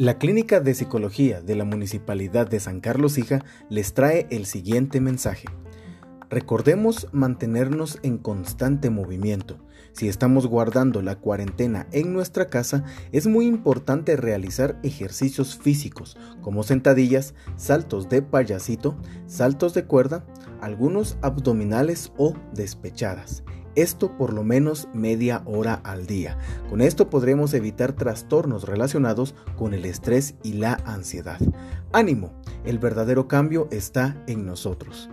La Clínica de Psicología de la Municipalidad de San Carlos Hija les trae el siguiente mensaje. Recordemos mantenernos en constante movimiento. Si estamos guardando la cuarentena en nuestra casa, es muy importante realizar ejercicios físicos como sentadillas, saltos de payasito, saltos de cuerda, algunos abdominales o despechadas. Esto por lo menos media hora al día. Con esto podremos evitar trastornos relacionados con el estrés y la ansiedad. Ánimo, el verdadero cambio está en nosotros.